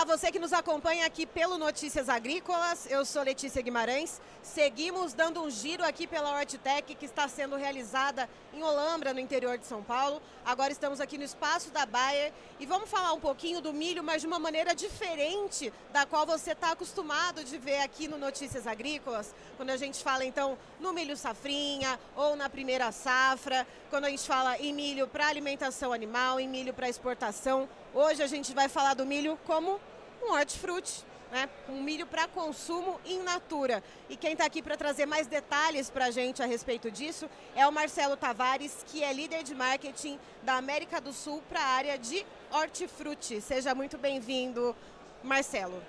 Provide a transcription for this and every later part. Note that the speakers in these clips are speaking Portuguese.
Olá, você que nos acompanha aqui pelo Notícias Agrícolas, eu sou Letícia Guimarães. Seguimos dando um giro aqui pela Hortitec, que está sendo realizada em Olambra, no interior de São Paulo. Agora estamos aqui no espaço da Bayer e vamos falar um pouquinho do milho, mas de uma maneira diferente da qual você está acostumado de ver aqui no Notícias Agrícolas. Quando a gente fala, então, no milho safrinha ou na primeira safra, quando a gente fala em milho para alimentação animal, em milho para exportação. Hoje a gente vai falar do milho como um hortifruti, né? um milho para consumo in natura. E quem está aqui para trazer mais detalhes para a gente a respeito disso é o Marcelo Tavares, que é líder de marketing da América do Sul para a área de hortifruti. Seja muito bem-vindo, Marcelo.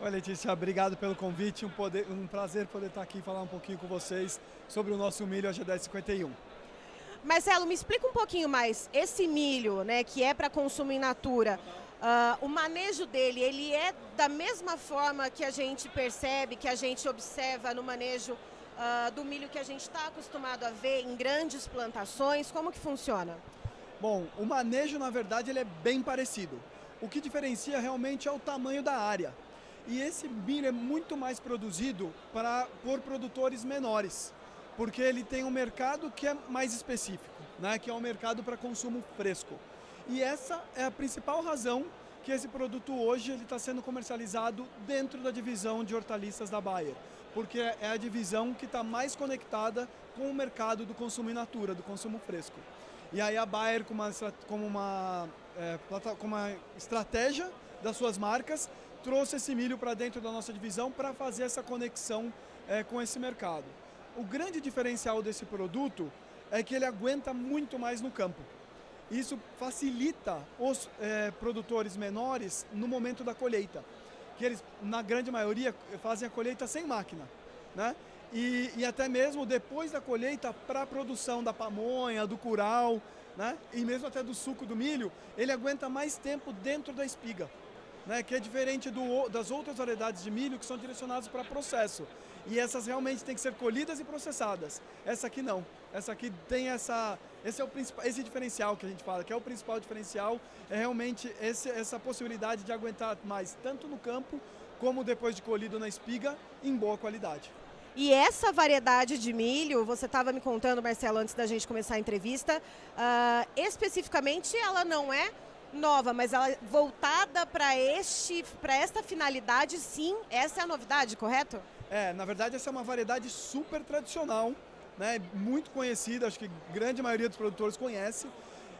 Oi, Letícia, obrigado pelo convite. Um, poder, um prazer poder estar aqui e falar um pouquinho com vocês sobre o nosso milho AG1051. Marcelo, me explica um pouquinho mais. Esse milho, né, que é para consumo in natura, uh, o manejo dele, ele é da mesma forma que a gente percebe, que a gente observa no manejo uh, do milho que a gente está acostumado a ver em grandes plantações? Como que funciona? Bom, o manejo, na verdade, ele é bem parecido. O que diferencia realmente é o tamanho da área. E esse milho é muito mais produzido para, por produtores menores porque ele tem um mercado que é mais específico, né, que é um mercado para consumo fresco. E essa é a principal razão que esse produto hoje ele está sendo comercializado dentro da divisão de hortaliças da Bayer, porque é a divisão que está mais conectada com o mercado do consumo in natura, do consumo fresco. E aí a Bayer, como uma, como uma, é, como uma estratégia das suas marcas, trouxe esse milho para dentro da nossa divisão para fazer essa conexão é, com esse mercado. O grande diferencial desse produto é que ele aguenta muito mais no campo. Isso facilita os é, produtores menores no momento da colheita, que eles, na grande maioria, fazem a colheita sem máquina, né? E, e até mesmo depois da colheita para a produção da pamonha, do curau, né? E mesmo até do suco do milho, ele aguenta mais tempo dentro da espiga né, que é diferente do, das outras variedades de milho que são direcionadas para processo. E essas realmente têm que ser colhidas e processadas. Essa aqui não. Essa aqui tem essa. Esse é o principal, esse diferencial que a gente fala, que é o principal diferencial, é realmente esse, essa possibilidade de aguentar mais tanto no campo como depois de colhido na espiga em boa qualidade. E essa variedade de milho, você estava me contando, Marcelo, antes da gente começar a entrevista, uh, especificamente ela não é nova, mas ela é voltada para este, para esta finalidade, sim. Essa é a novidade, correto? É, na verdade essa é uma variedade super tradicional, né? Muito conhecida, acho que grande maioria dos produtores conhece.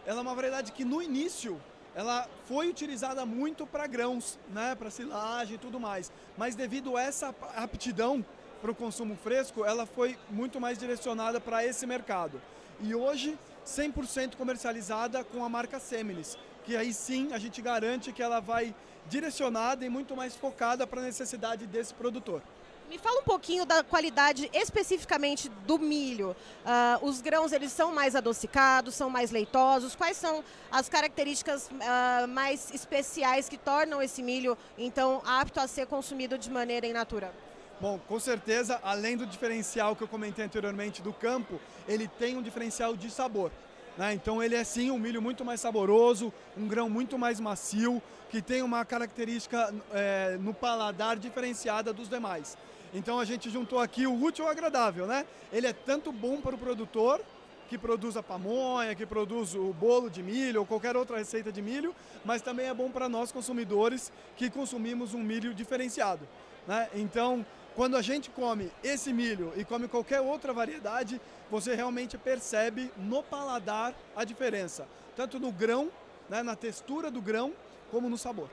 Ela é uma variedade que no início ela foi utilizada muito para grãos, né, para silagem e tudo mais. Mas devido a essa aptidão para o consumo fresco, ela foi muito mais direcionada para esse mercado. E hoje 100% comercializada com a marca Semilis, que aí sim a gente garante que ela vai direcionada e muito mais focada para a necessidade desse produtor. Me fala um pouquinho da qualidade especificamente do milho. Uh, os grãos eles são mais adocicados, são mais leitosos. Quais são as características uh, mais especiais que tornam esse milho então apto a ser consumido de maneira in natura? Bom, com certeza, além do diferencial que eu comentei anteriormente do campo, ele tem um diferencial de sabor. Né? Então ele é sim um milho muito mais saboroso, um grão muito mais macio, que tem uma característica é, no paladar diferenciada dos demais. Então a gente juntou aqui o útil ao agradável, né? Ele é tanto bom para o produtor, que produz a pamonha, que produz o bolo de milho ou qualquer outra receita de milho, mas também é bom para nós consumidores que consumimos um milho diferenciado. Né? Então, quando a gente come esse milho e come qualquer outra variedade, você realmente percebe no paladar a diferença, tanto no grão, né, na textura do grão, como no sabor.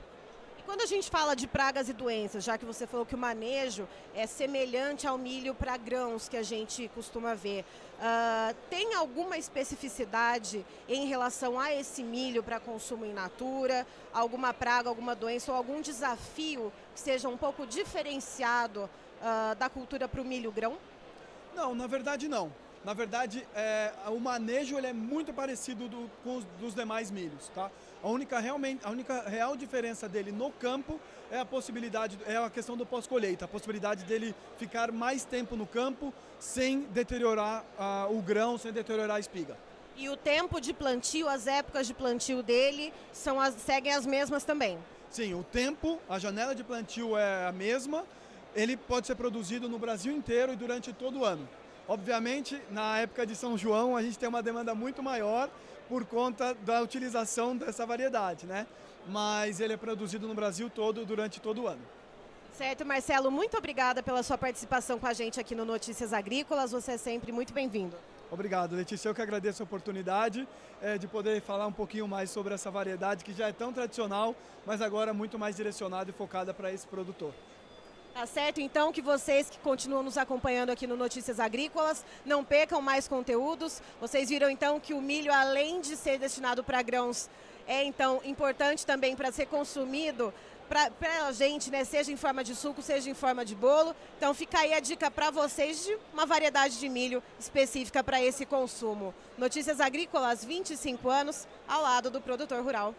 Quando a gente fala de pragas e doenças, já que você falou que o manejo é semelhante ao milho para grãos que a gente costuma ver, uh, tem alguma especificidade em relação a esse milho para consumo in natura? Alguma praga, alguma doença ou algum desafio que seja um pouco diferenciado uh, da cultura para o milho grão? Não, na verdade não. Na verdade, é, o manejo ele é muito parecido do, com os dos demais milhos, tá? A única, realmente, a única real diferença dele no campo é a possibilidade, é a questão do pós-colheita, a possibilidade dele ficar mais tempo no campo sem deteriorar o grão, sem deteriorar a espiga. E o tempo de plantio, as épocas de plantio dele são as, seguem as mesmas também? Sim, o tempo, a janela de plantio é a mesma, ele pode ser produzido no Brasil inteiro e durante todo o ano. Obviamente, na época de São João, a gente tem uma demanda muito maior por conta da utilização dessa variedade, né? Mas ele é produzido no Brasil todo durante todo o ano. Certo, Marcelo, muito obrigada pela sua participação com a gente aqui no Notícias Agrícolas. Você é sempre muito bem-vindo. Obrigado, Letícia. Eu que agradeço a oportunidade é, de poder falar um pouquinho mais sobre essa variedade que já é tão tradicional, mas agora muito mais direcionada e focada para esse produtor. Tá certo, então, que vocês que continuam nos acompanhando aqui no Notícias Agrícolas não percam mais conteúdos. Vocês viram então que o milho, além de ser destinado para grãos, é então importante também para ser consumido para a gente, né? Seja em forma de suco, seja em forma de bolo. Então fica aí a dica para vocês de uma variedade de milho específica para esse consumo. Notícias Agrícolas, 25 anos, ao lado do produtor rural.